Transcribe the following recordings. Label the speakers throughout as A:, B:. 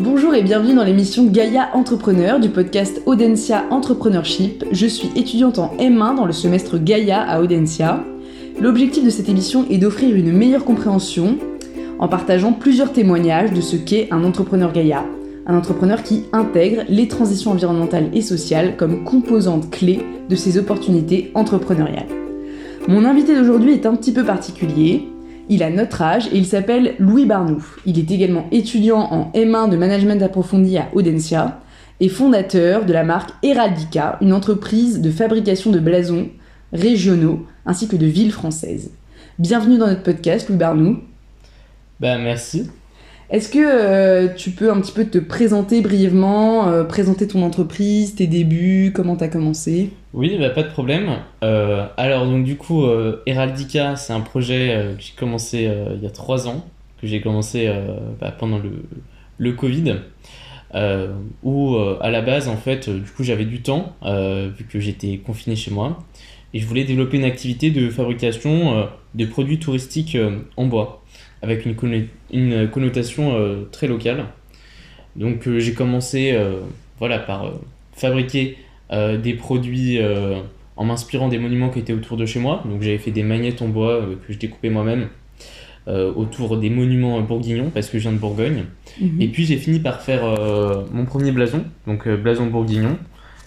A: Bonjour et bienvenue dans l'émission Gaia Entrepreneur du podcast Audencia Entrepreneurship. Je suis étudiante en M1 dans le semestre Gaia à Audencia. L'objectif de cette émission est d'offrir une meilleure compréhension en partageant plusieurs témoignages de ce qu'est un entrepreneur Gaia. Un entrepreneur qui intègre les transitions environnementales et sociales comme composante clé de ses opportunités entrepreneuriales. Mon invité d'aujourd'hui est un petit peu particulier. Il a notre âge et il s'appelle Louis Barnou. Il est également étudiant en M1 de management approfondi à Audencia et fondateur de la marque Heraldica, une entreprise de fabrication de blasons régionaux ainsi que de villes françaises. Bienvenue dans notre podcast, Louis Barnou.
B: Bah merci.
A: Est-ce que euh, tu peux un petit peu te présenter brièvement, euh, présenter ton entreprise, tes débuts, comment tu as commencé?
B: Oui, bah, pas de problème. Euh, alors donc du coup, Heraldica, c'est un projet que j'ai commencé il y a trois ans, que j'ai commencé bah, pendant le, le Covid, où à la base en fait, du coup j'avais du temps vu que j'étais confiné chez moi, et je voulais développer une activité de fabrication de produits touristiques en bois avec une, une connotation euh, très locale. Donc euh, j'ai commencé euh, voilà, par fabriquer des produits en m'inspirant des monuments qui étaient autour de chez moi. Donc j'avais fait des magnettes en bois que je découpais moi-même autour des monuments bourguignons parce que je viens de Bourgogne. Mhm. Et puis j'ai fini par faire mon premier blason, donc blason bourguignon.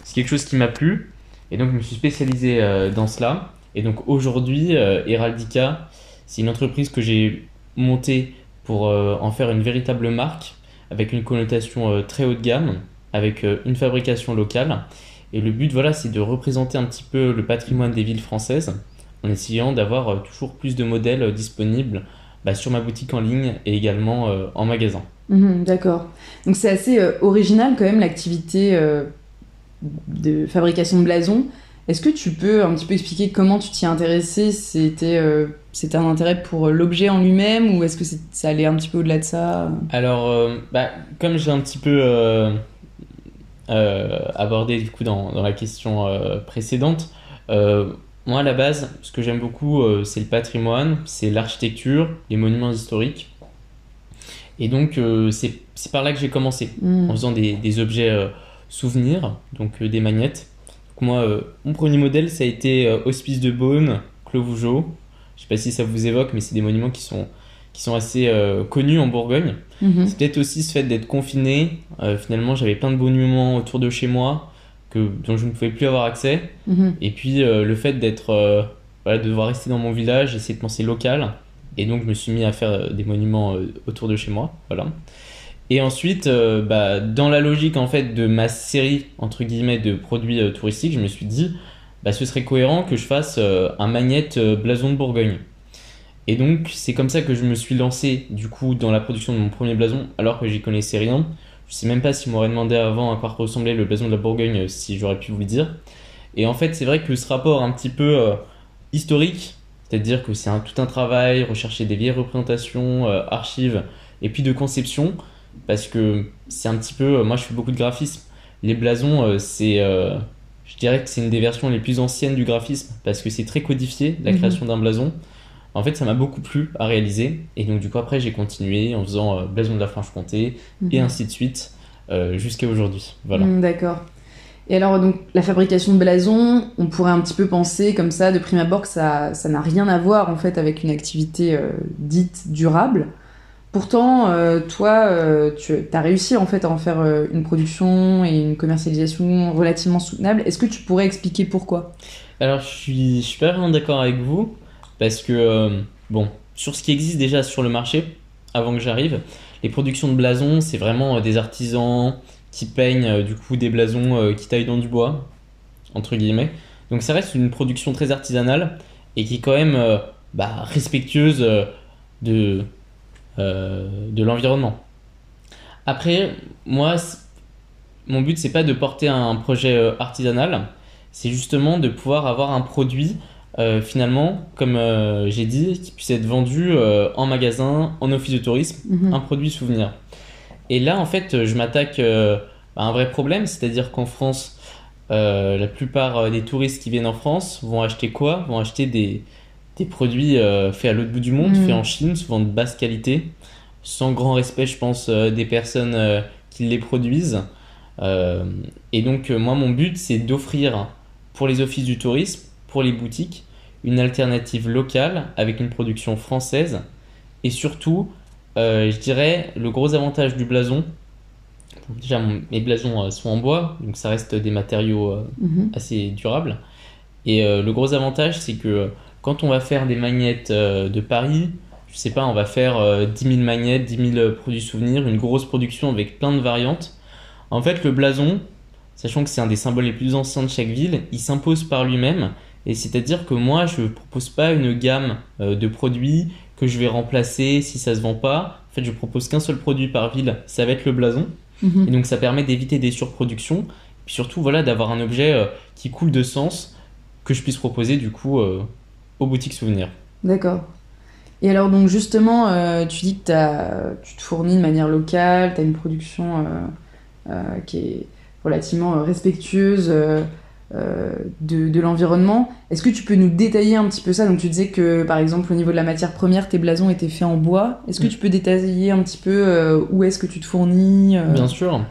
B: C'est quelque chose qui m'a plu et donc je me suis spécialisé dans cela. Et donc aujourd'hui, Heraldica, c'est une entreprise que j'ai monter pour euh, en faire une véritable marque avec une connotation euh, très haut de gamme, avec euh, une fabrication locale. Et le but, voilà, c'est de représenter un petit peu le patrimoine des villes françaises en essayant d'avoir toujours plus de modèles disponibles bah, sur ma boutique en ligne et également en magasin.
A: Mhm, d'accord. Donc c'est assez original quand même l'activité de fabrication de blasons. Est-ce que tu peux un petit peu expliquer comment tu t'y intéressé C'était c'était un intérêt pour l'objet en lui-même ou est-ce que ça allait un petit peu au-delà de ça?
B: Alors, euh, bah, comme j'ai un petit peu euh, abordé du coup dans, dans la question précédente, moi à la base, ce que j'aime beaucoup, c'est le patrimoine, c'est l'architecture, les monuments historiques. Et donc, c'est par là que j'ai commencé, hmm. en faisant des, des objets souvenirs, donc des magnettes moi, euh, mon premier modèle, ça a été euh, Hospice de Beaune, Clos Vougeot. Je sais pas si ça vous évoque, mais c'est des monuments qui sont, qui sont assez euh, connus en Bourgogne. Mhm. C'est peut-être aussi ce fait d'être confiné. finalement, j'avais plein de monuments autour de chez moi que, dont je ne pouvais plus avoir accès. Mhm. Et puis, le fait d'être, voilà, de devoir rester dans mon village, essayer de penser local. Et donc, je me suis mis à faire des monuments autour de chez moi. Voilà. Et ensuite, euh, bah, dans la logique en fait de ma série entre guillemets de produits euh, touristiques, je me suis dit, bah, ce serait cohérent que je fasse euh, un magnette blason de Bourgogne. Et donc, c'est comme ça que je me suis lancé du coup dans la production de mon premier blason, alors que j'y connaissais rien. Je sais même pas si m'aurait demandé avant à quoi ressemblait le blason de la Bourgogne, si j'aurais pu vous le dire. Et en fait, c'est vrai que ce rapport un petit peu historique, c'est-à-dire que c'est un, tout un travail, rechercher des vieilles représentations, archives, et puis de conception, parce que c'est un petit peu. Moi, je fais beaucoup de graphisme. Les blasons, euh, c'est. Euh, je dirais que c'est une des versions les plus anciennes du graphisme parce que c'est très codifié, la mhm. création d'un blason. En fait, ça m'a beaucoup plu à réaliser. Et donc, du coup, après, j'ai continué en faisant euh, blason de la Franche-Comté et mhm. ainsi de suite jusqu'à aujourd'hui. Voilà.
A: Mm, d'accord. Et alors, donc, la fabrication de blasons, on pourrait un petit peu penser comme ça, de prime abord, que ça n'a rien à voir en fait avec une activité dite durable. Pourtant, euh, toi, euh, tu as réussi en fait à en faire euh, une production et une commercialisation relativement soutenable. Est-ce que tu pourrais expliquer pourquoi?
B: Alors, je suis, je pas vraiment d'accord avec vous parce que, bon, sur ce qui existe déjà sur le marché, avant que j'arrive, les productions de blasons, c'est vraiment des artisans qui peignent du coup des blasons qui taillent dans du bois, entre guillemets. Donc, ça reste une production très artisanale et qui est quand même bah, respectueuse de de l'environnement. Après, moi, mon but, c'est pas de porter un projet euh, artisanal, c'est justement de pouvoir avoir un produit euh, finalement, comme j'ai dit, qui puisse être vendu en magasin, en office de tourisme, mhm. un produit souvenir. Et là, en fait, je m'attaque à un vrai problème, c'est-à-dire qu'en France, la plupart des touristes qui viennent en France vont acheter quoi? Vont acheter des, des produits euh, faits à l'autre bout du monde, faits mm. en Chine, souvent de basse qualité, sans grand respect, je pense, euh, des personnes euh, qui les produisent. et donc, moi, mon but, c'est d'offrir pour les offices du tourisme, pour les boutiques, une alternative locale avec une production française. Et surtout, je dirais, le gros avantage du blason, déjà mes blasons sont en bois, donc ça reste des matériaux mhm. assez durables. Et le gros avantage, c'est que quand on va faire des magnettes de Paris, je sais pas, on va faire 10 000 magnettes, 10 000 produits souvenirs, une grosse production avec plein de variantes. En fait, le blason, sachant que c'est un des symboles les plus anciens de chaque ville, il s'impose par lui-même. Et c'est-à-dire que moi, je ne propose pas une gamme euh, de produits que je vais remplacer si ça se vend pas. En fait, je propose qu'un seul produit par ville, ça va être le blason. Mhm. Et donc, ça permet d'éviter des surproductions. Et puis surtout, voilà, d'avoir un objet euh, qui coule de sens que je puisse proposer du coup euh, aux boutiques souvenirs.
A: D'accord. Et alors, donc justement, tu dis que tu te fournis de manière locale, tu as une production qui est relativement respectueuse euh, de, l'environnement. Est-ce que tu peux nous détailler un petit peu ça? Donc tu disais que par exemple au niveau de la matière première, tes blasons étaient faits en bois. Est-ce que mm. tu peux détailler un petit peu euh, où est-ce que tu te fournis
B: euh? Bien sûr.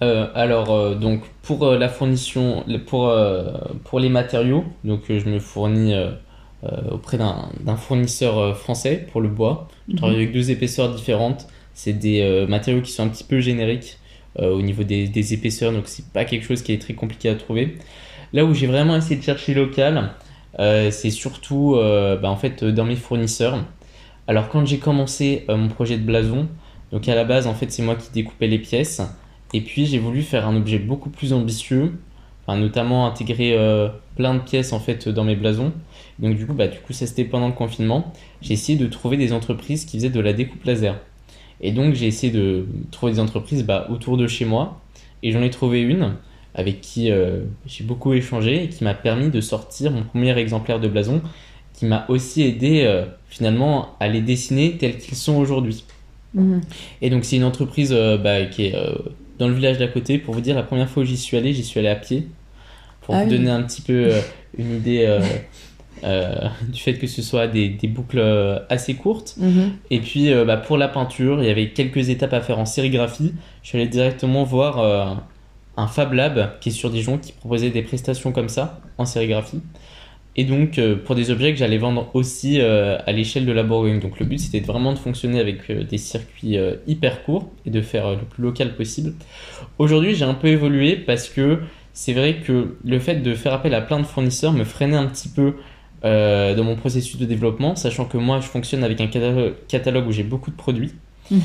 B: alors donc pour la fournition, pour, pour les matériaux, donc je me fournis auprès d'un fournisseur français pour le bois. Je mhm. travaille avec deux épaisseurs différentes. C'est des matériaux qui sont un petit peu génériques. au niveau des, des épaisseurs, donc c'est pas quelque chose qui est très compliqué à trouver. Là où j'ai vraiment essayé de chercher local, euh, c'est surtout euh, bah, en fait dans mes fournisseurs. Alors quand j'ai commencé euh, mon projet de blason, donc à la base en fait c'est moi qui découpais les pièces, et puis j'ai voulu faire un objet beaucoup plus ambitieux, notamment intégrer plein de pièces en fait dans mes blasons. Donc du coup bah du coup ça c'était pendant le confinement. J'ai essayé de trouver des entreprises qui faisaient de la découpe laser. Et donc j'ai essayé de trouver des entreprises bah, autour de chez moi, et j'en ai trouvé une avec qui euh, j'ai beaucoup échangé et qui m'a permis de sortir mon premier exemplaire de blason, qui m'a aussi aidé euh, finalement à les dessiner tels qu'ils sont aujourd'hui. Mhm. Et donc c'est une entreprise euh, bah, qui est dans le village d'à côté. Pour vous dire, la première fois où j'y suis allé, j'y suis allé à pied. Pour ah vous donner un petit peu une idée du fait que ce soit des, des boucles assez courtes. Mhm. Et puis bah, pour la peinture, il y avait quelques étapes à faire en sérigraphie. Je suis allé directement voir un Fab Lab qui est sur Dijon qui proposait des prestations comme ça en sérigraphie. Et donc euh, pour des objets que j'allais vendre aussi euh, à l'échelle de la Bourgogne. Donc le but c'était vraiment de fonctionner avec euh, des circuits hyper courts et de faire le plus local possible. Aujourd'hui j'ai un peu évolué parce que c'est vrai que le fait de faire appel à plein de fournisseurs me freinait un petit peu dans mon processus de développement, sachant que moi je fonctionne avec un catalogue où j'ai beaucoup de produits. Mhm.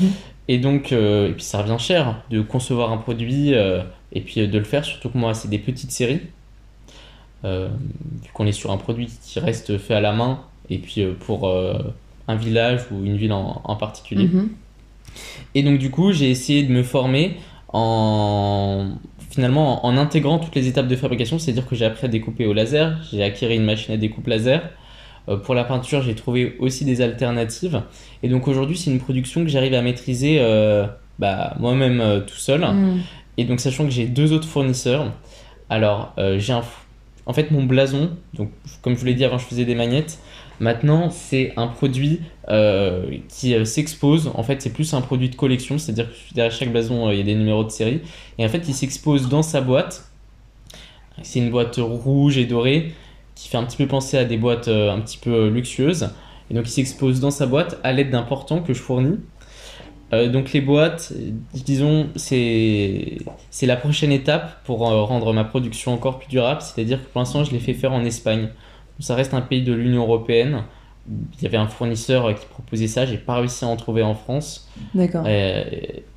B: Et donc, et puis ça revient cher de concevoir un produit, et puis euh, de le faire, surtout que moi, c'est des petites séries. Euh, vu qu'on est sur un produit qui reste fait à la main, et puis euh, pour un village ou une ville en, particulier. Mhm. Et donc, du coup, j'ai essayé de me former en finalement en intégrant toutes les étapes de fabrication, c'est-à-dire que j'ai appris à découper au laser, j'ai acquis une machine à découpe laser. pour la peinture, j'ai trouvé aussi des alternatives. Et donc aujourd'hui, c'est une production que j'arrive à maîtriser bah, moi-même tout seul. Mhm. Et donc, sachant que j'ai deux autres fournisseurs, alors euh, j'ai un. En fait, mon blason, donc comme je vous l'ai dit avant, je faisais des magnettes. Maintenant, c'est un produit euh, qui euh, s'expose. En fait, c'est plus un produit de collection, c'est-à-dire que derrière chaque blason, il y a des numéros de série. Et en fait, il s'expose dans sa boîte. C'est une boîte rouge et dorée qui fait un petit peu penser à des boîtes un petit peu luxueuses. Et donc, il s'expose dans sa boîte à l'aide d'un portant que je fournis. Euh, donc les boîtes, disons, c'est la prochaine étape pour euh, rendre ma production encore plus durable. C'est-à-dire que pour l'instant, je l'ai fait faire en Espagne. Ça reste un pays de l'Union européenne. Il y avait un fournisseur qui proposait ça. J'ai pas réussi à en trouver en France.
A: D'accord.
B: Euh,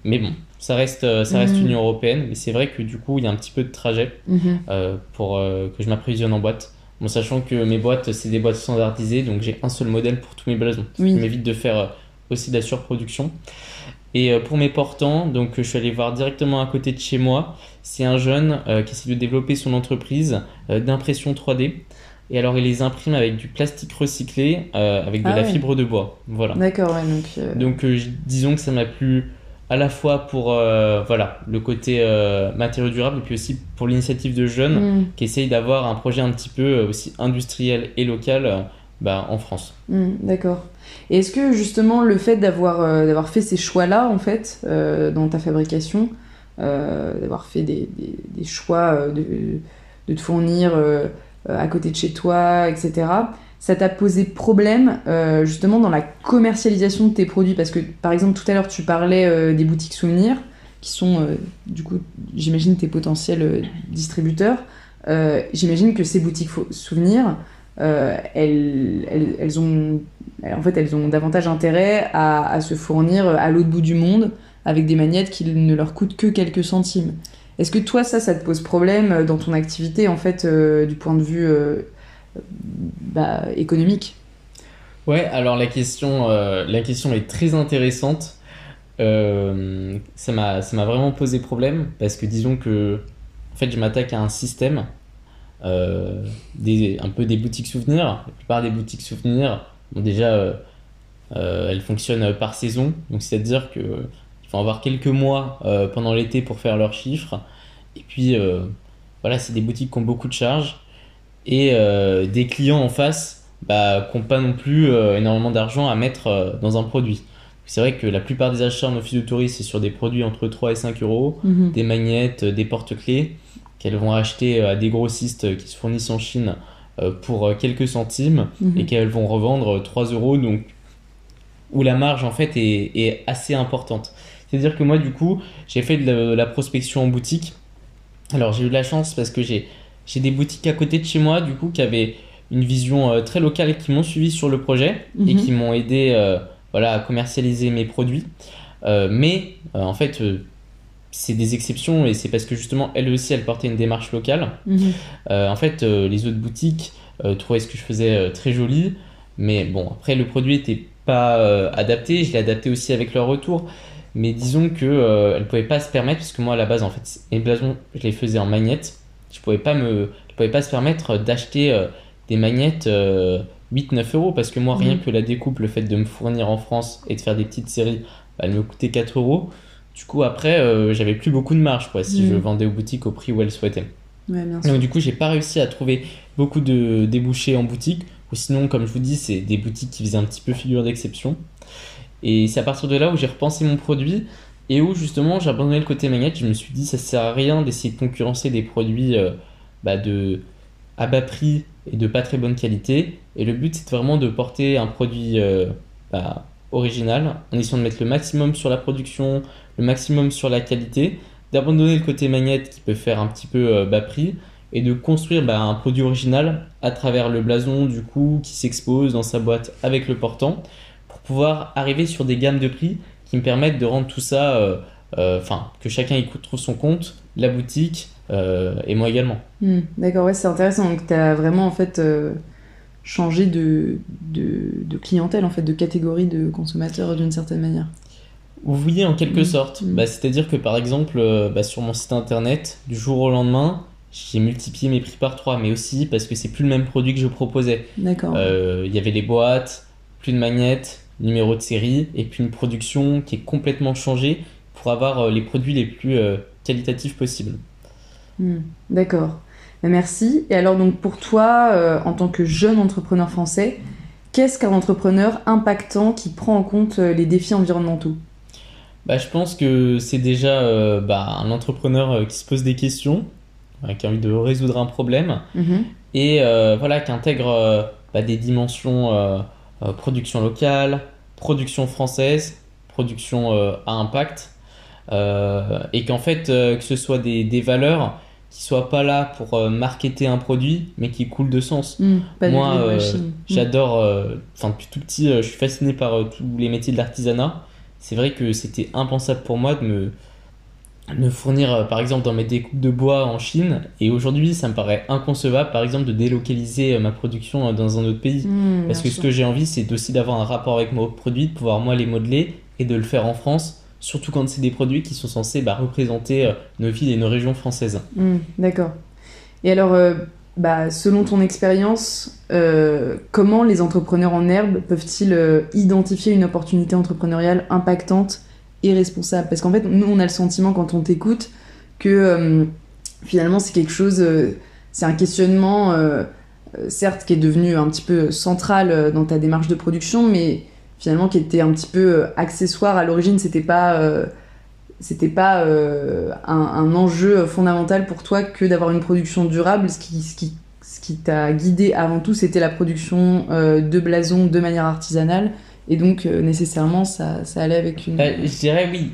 B: mais bon, ça reste, ça reste mhm. Union européenne. Mais c'est vrai que du coup, il y a un petit peu de trajet mhm. pour que je m'approvisionne en boîte. Bon, sachant que mes boîtes, c'est des boîtes standardisées, donc j'ai un seul modèle pour tous mes blasons. Ce qui m'évite de faire aussi de la surproduction. Et euh, pour mes portants, donc je suis allé voir directement à côté de chez moi. C'est un jeune euh, qui essaie de développer son entreprise euh, d'impression 3D. Et alors il les imprime avec du plastique recyclé, avec de ah la fibre de bois. Voilà.
A: D'accord, ouais,
B: donc. Donc disons que ça m'a plu à la fois pour voilà le côté matériaux durables et puis aussi pour l'initiative de jeunes mm. qui essayent d'avoir un projet un petit peu aussi industriel et local bah, en France.
A: Mm, d'accord. Et est-ce que justement le fait d'avoir euh, fait ces choix-là en fait euh, dans ta fabrication, d'avoir fait des, des, choix de, de, te fournir à côté de chez toi, etc. Ça t'a posé problème justement dans la commercialisation de tes produits? Parce que par exemple tout à l'heure tu parlais des boutiques souvenirs qui sont du coup j'imagine tes potentiels distributeurs. j'imagine que ces boutiques souvenirs, euh, elles, elles, ont, en fait, elles ont davantage intérêt à, se fournir à l'autre bout du monde avec des magnettes qui ne leur coûtent que quelques centimes. Est-ce que toi, ça, ça te pose problème dans ton activité, en fait, euh, du point de vue euh, bah, économique?
B: Ouais, alors la question, la question est très intéressante. ça m'a vraiment posé problème parce que disons que en fait, je m'attaque à un système euh, un peu des boutiques souvenirs. La plupart des boutiques souvenirs, déjà, euh, euh, elles fonctionnent par saison. Donc, c'est-à-dire qu'il avoir quelques mois pendant l'été pour faire leurs chiffres. Et puis, voilà, c'est des boutiques qui ont beaucoup de charges et des clients en face bah, qui n'ont pas non plus énormément d'argent à mettre dans un produit. C'est vrai que la plupart des achats en office de tourisme, c'est sur des produits entre 3 et 5 euros, mhm. des magnettes, des porte-clés qu'elles vont acheter euh, à des grossistes qui se fournissent en Chine euh, pour euh, quelques centimes mhm. et qu'elles vont revendre 3 euros, donc où la marge en fait est, assez importante. C'est-à-dire que moi du coup j'ai fait de la, prospection en boutique. Alors j'ai eu de la chance parce que j'ai des boutiques à côté de chez moi du coup qui avaient une vision très locale et qui m'ont suivi sur le projet et mhm. qui m'ont aidé voilà, à commercialiser mes produits. mais en fait c'est des exceptions et c'est parce que justement elle aussi elle portait une démarche locale. Mhm. Euh, en fait, euh, les autres boutiques euh, trouvaient ce que je faisais très joli, mais bon, après le produit n'était pas adapté, je l'ai adapté aussi avec leur retour. Mais disons que elle pouvait pas se permettre, parce que moi à la base en fait mes blasons je les faisais en magnettes, je pouvais pas me, je pouvais pas se permettre d'acheter des magnettes 8-9 euros parce que moi rien mhm. que la découpe, le fait de me fournir en France et de faire des petites séries, bah, elle me coûtait 4 euros. Du coup, après, euh, j'avais plus beaucoup de marge quoi, si je mm. vendais aux boutiques au prix où elles souhaitaient. Donc, du coup, j'ai pas réussi à trouver beaucoup de débouchés en boutique. Ou sinon, comme je vous dis, c'est des boutiques qui faisaient un petit peu figure d'exception. Et c'est à partir de là où j'ai repensé mon produit et où justement j'ai abandonné le côté magnète. Je me suis dit, ça sert à rien d'essayer de concurrencer des produits euh, bah, à bas prix et de pas très bonne qualité. Et le but, c'est vraiment de porter un produit euh, bah, original en essayant de mettre le maximum sur la production, le maximum sur la qualité, d'abandonner le côté magnète qui peut faire un petit peu euh, bas prix et de construire bah, un produit original à travers le blason du coup qui s'expose dans sa boîte avec le portant pouvoir arriver sur des gammes de prix qui me permettent de rendre tout ça, euh, euh, enfin que chacun y trouve son compte, la boutique et moi également.
A: Hmm, d'accord, ouais, c'est intéressant. Donc tu as vraiment en fait changé de, de, de, clientèle, en fait, de catégorie de consommateurs d'une certaine manière.
B: Oui, en quelque mm. sorte. Mm. Bah, C'est-à-dire que par exemple, euh, bah, sur mon site internet, du jour au lendemain, j'ai multiplié mes prix par 3, mais aussi parce que c'est plus le même produit que je proposais.
A: D'accord.
B: Euh, il y avait les boîtes, plus de magnettes, numéro de série, et puis une production qui est complètement changée pour avoir euh, les produits les plus qualitatifs possibles.
A: Mm. D'accord. Bah, merci. Et alors donc pour toi, en tant que jeune entrepreneur français, qu'est-ce qu'un entrepreneur impactant qui prend en compte les défis environnementaux?
B: Bah, Je pense que c'est déjà euh, bah, un entrepreneur euh, qui se pose des questions, qui a envie de résoudre un problème, mhm. et euh, voilà, qui intègre bah, des dimensions production locale, production française, production à impact, et qu'en fait, que ce soit des, des valeurs qui soient pas là pour marketer un produit, mais qui coulent de sens.
A: Mm,
B: Moi, j'adore, enfin depuis tout petit, je suis fasciné par tous les métiers de l'artisanat. C'est vrai que c'était impensable pour moi de me, fournir, euh, par exemple, dans mes découpes de bois en Chine. Et aujourd'hui, ça me paraît inconcevable, par exemple, de délocaliser euh, ma production euh, dans un autre pays. Mmh, Parce que ce que j'ai envie, c'est aussi d'avoir un rapport avec mon produit, de pouvoir moi les modeler et de le faire en France. Surtout quand c'est des produits qui sont censés bah, représenter nos villes et nos régions françaises.
A: Mmh, d'accord. Et alors, bah, selon ton expérience, euh, comment les entrepreneurs en herbe peuvent-ils euh, identifier une opportunité entrepreneuriale impactante et responsable Parce qu'en fait, nous, on a le sentiment quand on t'écoute que euh, finalement, c'est quelque chose, c'est un questionnement, certes, qui est devenu un petit peu central dans ta démarche de production, mais finalement qui était un petit peu accessoire à l'origine. C'était pas c'était pas euh, un, enjeu fondamental pour toi que d'avoir une production durable. Ce qui, ce qui, ce qui t'a guidé avant tout, c'était la production euh, de blasons de manière artisanale. Et donc, euh, nécessairement, ça, ça allait avec une.
B: Bah, je dirais oui.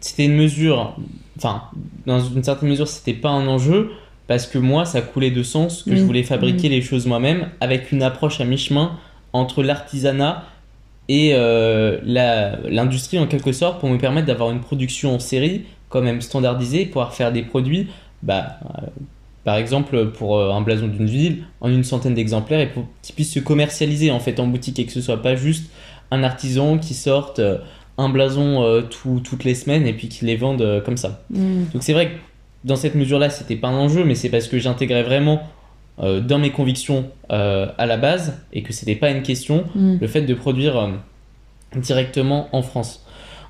B: C'était une mesure. Enfin, dans une certaine mesure, c'était pas un enjeu. Parce que moi, ça coulait de sens que je
A: Oui.
B: voulais fabriquer les choses moi-même avec une approche à mi-chemin entre l'artisanat et euh, la- l'industrie en quelque sorte pour me permettre d'avoir une production en série quand même standardisée, pouvoir faire des produits, bah, euh, par exemple pour euh, un blason d'une ville, en une centaine d'exemplaires et pour qu'ils puissent se commercialiser en fait en boutique et que ce soit pas juste un artisan qui sorte euh, un blason euh, tout- toutes les semaines et puis qui les vende comme ça.
A: Mm.
B: Donc c'est vrai que dans cette mesure-là, c'était pas un enjeu, mais c'est parce que j'intégrais vraiment euh, dans mes convictions euh, à la base et que c'était pas une question
A: Mm.
B: le fait de produire euh, directement en France.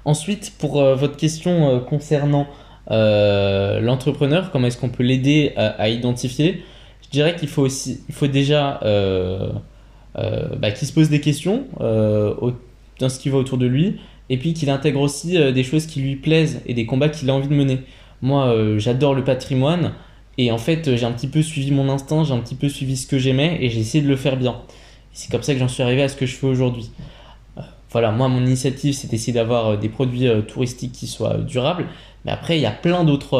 B: Ensuite, pour votre question concernant l'entrepreneur, comment est-ce qu'on peut l'aider à, identifier? Je dirais qu'il faut aussi, il faut déjà euh, euh, bah, qu'il se pose des questions euh, dans ce qui va autour de lui, et puis qu'il intègre aussi euh, des choses qui lui plaisent et des combats qu'il a envie de mener. Moi, euh, j'adore le patrimoine, et en fait, euh, j'ai un petit peu suivi mon instinct, j'ai un petit peu suivi ce que j'aimais, et j'ai essayé de le faire bien. C'est comme ça que j'en suis arrivé à ce que je fais aujourd'hui. Euh, Voilà, moi, mon initiative, c'est d'essayer d'avoir euh, des produits euh, touristiques qui soient euh, durables. Mais après, il y a plein d'autres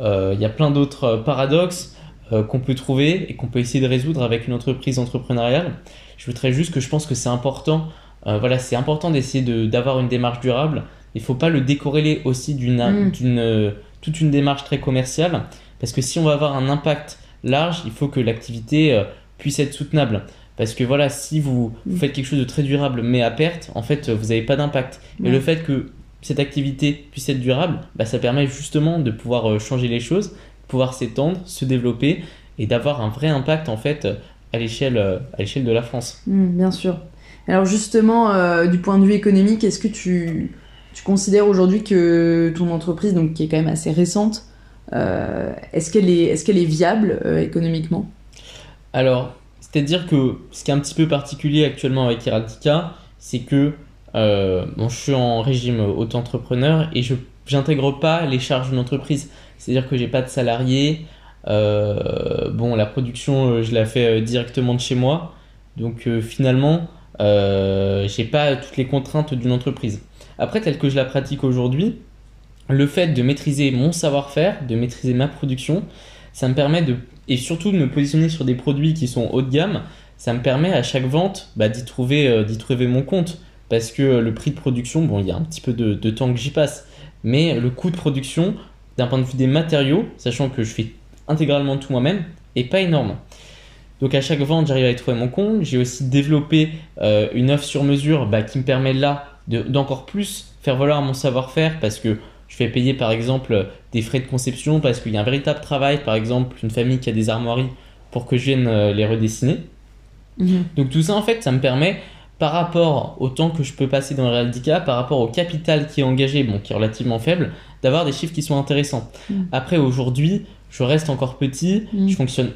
B: euh, paradoxes euh, qu'on peut trouver et qu'on peut essayer de résoudre avec une entreprise entrepreneuriale. Je voudrais juste que je pense que c'est important. euh, voilà, c'est important d'essayer de- d'avoir une démarche durable. Il faut pas le décorréler aussi d'une
A: Mm.
B: euh, toute une démarche très commerciale. Parce que si on va avoir un impact large, il faut que l'activité puisse être soutenable. Parce que voilà, si vous, vous
A: Mm.
B: faites quelque chose de très durable mais à perte, en fait, vous n'avez pas d'impact. Et le fait que cette activité puisse être durable, bah, ça permet justement de pouvoir euh, changer les choses, pouvoir s'étendre, se développer et d'avoir un vrai impact en fait euh, à l'échelle euh, à l'échelle de la France.
A: Mm, bien sûr. Alors justement, euh, du point de vue économique, est-ce que tu, tu considères aujourd'hui que ton entreprise, donc qui est quand même assez récente, euh, est-ce qu'elle est, est, qu'elle est viable euh, économiquement?
B: Alors, c'est-à-dire que ce qui est un petit peu particulier actuellement avec Heraldica, c'est que bon, je suis en régime auto-entrepreneur et je j'intègre pas les charges d'une entreprise. C'est-à-dire que j'ai pas de salariés. Euh, bon, la production, euh, je la fais euh, directement de chez moi. Donc euh, finalement, euh, j'ai pas toutes les contraintes d'une entreprise. Après, tel que je la pratique aujourd'hui, le fait de maîtriser mon savoir-faire, de maîtriser ma production, ça me permet de et surtout de me positionner sur des produits qui sont haut de gamme, ça me permet à chaque vente bah, euh, d'y trouver mon compte. Parce que le prix de production, bon, il y a un petit peu de, de temps que j'y passe, mais le coût de production, d'un point de vue des matériaux, sachant que je fais intégralement tout moi-même, est pas énorme. Donc à chaque vente, j'arrive à y trouver mon compte. J'ai aussi développé euh, une offre sur mesure bah, qui me permet là de- d'encore plus faire valoir mon savoir-faire parce que je fais payer par exemple des frais de conception parce qu'il y a un véritable travail, par exemple une famille qui a des armoiries pour que je vienne euh, les redessiner. Donc tout ça en fait ça me permet par rapport au temps que je peux passer dans le Realdica, par rapport au capital qui est engagé, bon qui est relativement faible, d'avoir des chiffres qui sont intéressants.
A: Mm.
B: Après aujourd'hui, je reste encore petit,
A: Mm.
B: je fonctionne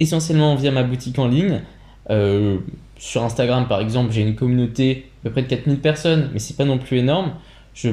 B: essentiellement via ma boutique en ligne. Euh, sur Instagram par exemple, j'ai une communauté de près de 4000 personnes, mais c'est pas non plus énorme. Je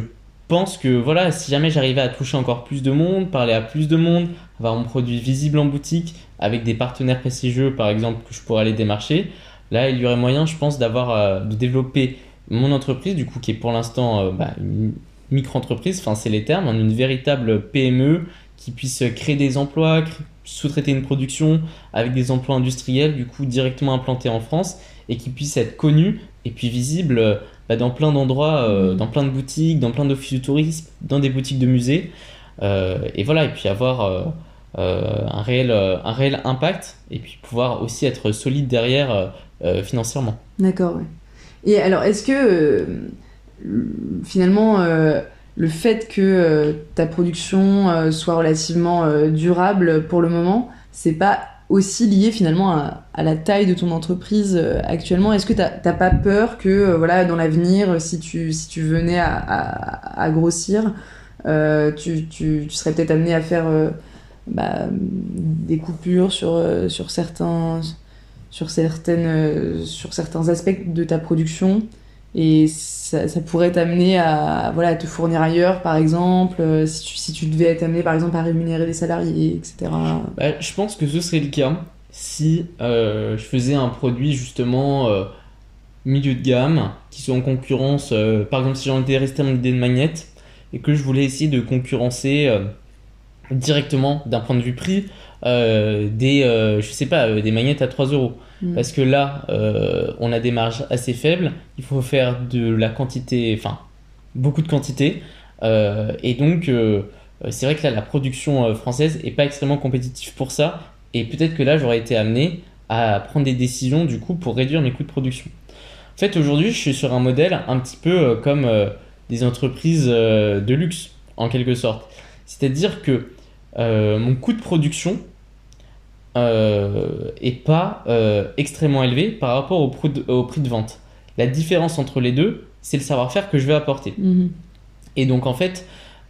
B: pense que voilà, si jamais j'arrivais à toucher encore plus de monde, parler à plus de monde, avoir mon produit visible en boutique avec des partenaires prestigieux par exemple que je pourrais aller démarcher, là il y aurait moyen, je pense, d'avoir euh, de développer mon entreprise du coup qui est pour l'instant euh, bah, une micro-entreprise, enfin c'est les termes, hein, une véritable PME qui puisse créer des emplois, sous-traiter une production avec des emplois industriels du coup directement implantés en France et qui puisse être connu et puis visible euh, bah, dans plein d'endroits, euh,
A: Mhm.
B: dans plein de boutiques, dans plein d'offices de tourisme, dans des boutiques de musées. Euh, et voilà, et puis avoir euh, un, réel, un réel impact et puis pouvoir aussi être solide derrière financièrement.
A: D'accord, ouais. Et alors, est-ce que euh, finalement euh, le fait que euh, ta production euh, soit relativement euh, durable pour le moment, c'est pas aussi lié finalement à, la taille de ton entreprise euh, actuellement? Est-ce que t'as pas peur que euh, voilà dans l'avenir, si tu, si tu venais à, grossir, euh, tu, tu- serais peut-être amené à faire euh, bah, des coupures sur, euh, sur certains sur certaines euh, sur certains aspects de ta production et ça, pourrait t'amener à, voilà, te fournir ailleurs, par exemple, euh, si tu, si tu devais être amené, par exemple, à rémunérer des salariés, etc.
B: Bah, je pense que ce serait le cas si euh, je faisais un produit justement milieu de gamme, qui soit en concurrence, par exemple si j'en étais resté à mon idée de magnète, et que je voulais essayer de concurrencer directement d'un point de vue prix euh, des, euh, je sais pas, euh, des magnettes à 3 euros.
A: Mm.
B: Parce que là, on a des marges assez faibles, il faut faire de la quantité, enfin, beaucoup de quantité, et donc c'est vrai que là, la production française est pas extrêmement compétitive pour ça, et peut-être que là, j'aurais été amené à prendre des décisions du coup pour réduire mes coûts de production. En fait, aujourd'hui, je suis sur un modèle un petit peu comme des entreprises de luxe, en quelque sorte. C'est-à-dire que mon coût de production euh, est pas euh, extrêmement élevé par rapport au, prix de- au prix de vente. La différence entre les deux, c'est le savoir-faire que je vais apporter.
A: Mhm.
B: Et donc en fait,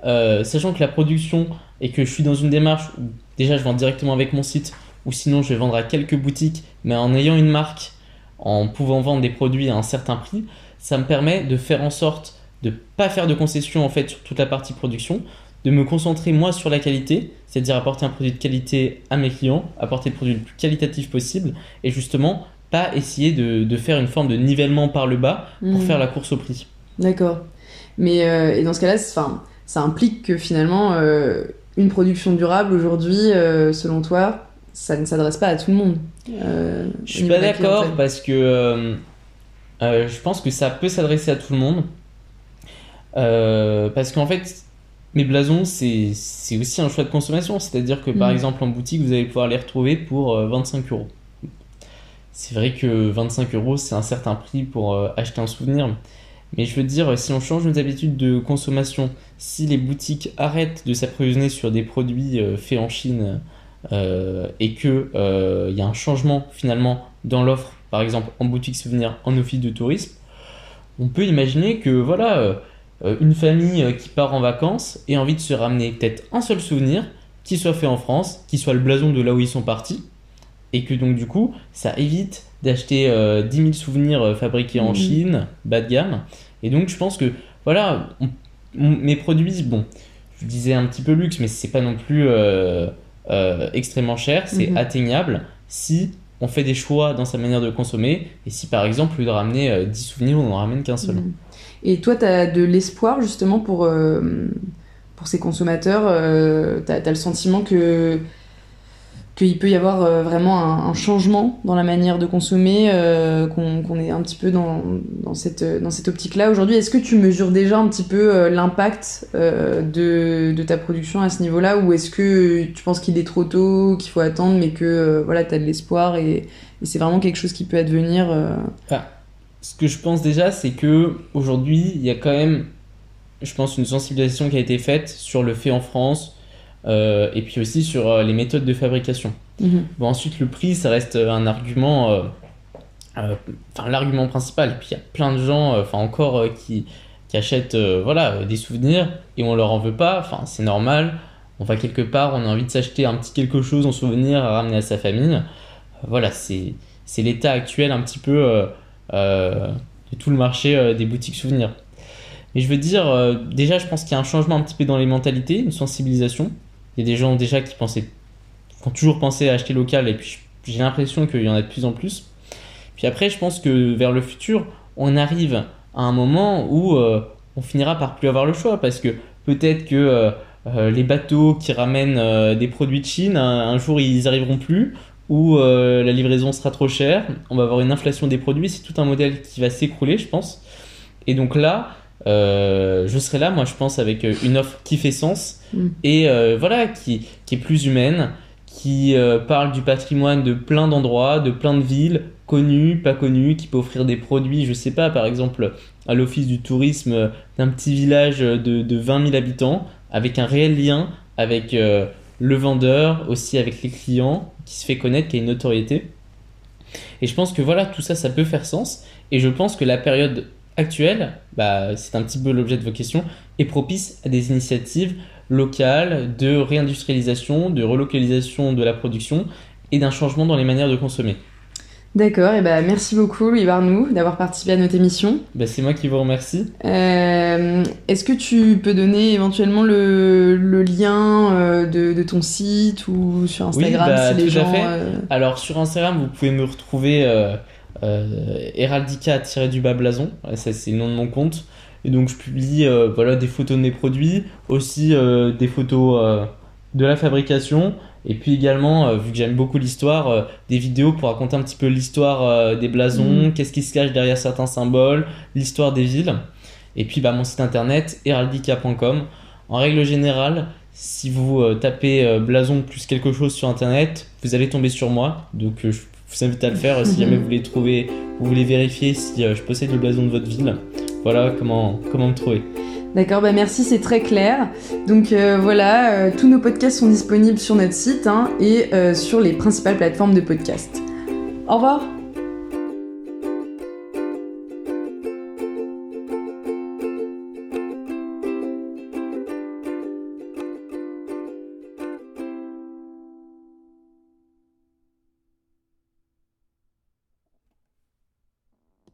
B: euh, sachant que la production et que je suis dans une démarche où déjà je vends directement avec mon site, ou sinon je vais vendre à quelques boutiques, mais en ayant une marque, en pouvant vendre des produits à un certain prix, ça me permet de faire en sorte de pas faire de concessions en fait sur toute la partie production, de me concentrer moi sur la qualité, c'est-à-dire apporter un produit de qualité à mes clients, apporter le produit le plus qualitatif possible, et justement pas essayer de, de faire une forme de nivellement par le bas pour
A: Mhm.
B: faire la course au prix.
A: D'accord. Mais euh, et dans ce cas-là, ça implique que finalement, euh, une production durable aujourd'hui, euh, selon toi, ça ne s'adresse pas à tout le monde.
B: Je suis pas d'accord parce que je pense que ça peut s'adresser à tout le monde. Parce qu'en fait, mes blasons, c'est aussi un choix de consommation. C'est-à-dire que par
A: Mhm.
B: exemple en boutique, vous allez pouvoir les retrouver pour euh, 25 euros. C'est vrai que 25 euros, c'est un certain prix pour euh, acheter un souvenir. Mais je veux dire, si on change nos habitudes de consommation, si les boutiques arrêtent de s'approvisionner sur des produits euh, faits en Chine euh, et que euh, il y a un changement finalement dans l'offre, par exemple en boutique souvenir, en office de tourisme, on peut imaginer que voilà, euh, euh, une famille euh, qui part en vacances ait envie de se ramener peut-être un seul souvenir qui soit fait en France, qui soit le blason de là où ils sont partis, et que donc du coup ça évite d'acheter euh, 10 000 souvenirs euh, fabriqués en
A: Mhm.
B: Chine, bas de gamme. Et donc je pense que voilà, on- on- mes produits, bon, je disais un petit peu luxe, mais c'est pas non plus euh, euh, extrêmement cher, c'est
A: Mhm.
B: atteignable si on fait des choix dans sa manière de consommer, et si par exemple, au lieu de ramener euh, 10 souvenirs, on n'en ramène qu'un seul.
A: Mhm. Et toi, tu as de l'espoir justement pour, euh, pour ces consommateurs. tu as, le sentiment que qu'il peut y avoir euh, vraiment un, changement dans la manière de consommer, euh, qu'on est un petit peu dans, cette, optique-là aujourd'hui? Est-ce que tu mesures déjà un petit peu euh, l'impact euh, de, ta production à ce niveau-là? Ou est-ce que tu penses qu'il est trop tôt, qu'il faut attendre, mais que euh, voilà, tu as de l'espoir et, c'est vraiment quelque chose qui peut advenir euh,
B: Ce que je pense déjà, c'est que aujourd'hui, il y a quand même, je pense, une sensibilisation qui a été faite sur le fait en France, euh, et puis aussi sur euh, les méthodes de fabrication.
A: mhm.
B: Bon, ensuite, le prix, ça reste euh, un argument, enfin l'argument principal. Et puis il y a plein de gens, enfin encore, qui, qui achètent voilà, des souvenirs et on leur en veut pas. Enfin, c'est normal. On va quelque part, on a envie de s'acheter un petit quelque chose en souvenir à ramener à sa famille. Voilà, c'est l'état actuel un petit peu de tout le marché euh, des boutiques souvenirs. Mais je veux dire, euh, déjà, je pense qu'il y a un changement un petit peu dans les mentalités, une sensibilisation. Il y a des gens déjà qui pensaient qui ont toujours pensé à acheter local et puis j'ai l'impression qu'il y en a de plus en plus. Puis après, je pense que vers le futur, on arrive à un moment où euh, on finira par plus avoir le choix parce que peut-être que euh, euh, les bateaux qui ramènent euh, des produits de Chine, un, un jour ils arriveront plus ou euh, la livraison sera trop chère, on va avoir une inflation des produits, c'est tout un modèle qui va s'écrouler, je pense. Et donc là, euh, je serai là, moi je pense, avec euh, une offre qui fait sens
A: Mm.
B: et euh, voilà, qui, qui est plus humaine, qui parle du patrimoine de plein d'endroits, de plein de villes, connues, pas connues, qui peut offrir des produits, je sais pas, par exemple, à l'office du tourisme d'un petit village de, de 20 000 habitants, avec un réel lien avec le vendeur, aussi avec les clients, qui se fait connaître, qui a une notoriété. Et je pense que voilà, tout ça, ça peut faire sens. Et je pense que la période actuelle, bah, c'est un petit peu l'objet de vos questions, est propice à des initiatives locales de réindustrialisation, de relocalisation de la production et d'un changement dans les manières de consommer.
A: D'accord, et ben merci beaucoup Louis Barnou d'avoir participé à notre émission.
B: Bah, c'est moi qui vous remercie.
A: Euh, Est-ce que tu peux donner éventuellement le, le lien euh, de, de ton site ou sur Instagram
B: bah,
A: si les
B: tout à
A: gens.
B: fait.
A: euh,
B: Alors sur Instagram, vous pouvez me retrouver heraldica-du-bas blason, ça c'est le nom de mon compte. Et donc je publie voilà, des photos de mes produits, aussi des photos de la fabrication, et puis également, euh, vu que j'aime beaucoup l'histoire, euh, des vidéos pour raconter un petit peu l'histoire euh, des blasons,
A: Mhm.
B: qu'est-ce qui se cache derrière certains symboles, l'histoire des villes. Et puis bah, mon site internet heraldica.com. En règle générale, si vous tapez blason plus quelque chose sur internet, vous allez tomber sur moi. Donc je vous invite à le faire si jamais vous voulez trouver, vous voulez vérifier si je possède le blason de votre ville. Voilà comment, comment me trouver.
A: D'accord, bah merci, c'est très clair. Donc euh, voilà, euh, tous nos podcasts sont disponibles sur notre site hein, et euh, sur les principales plateformes de podcast. Au revoir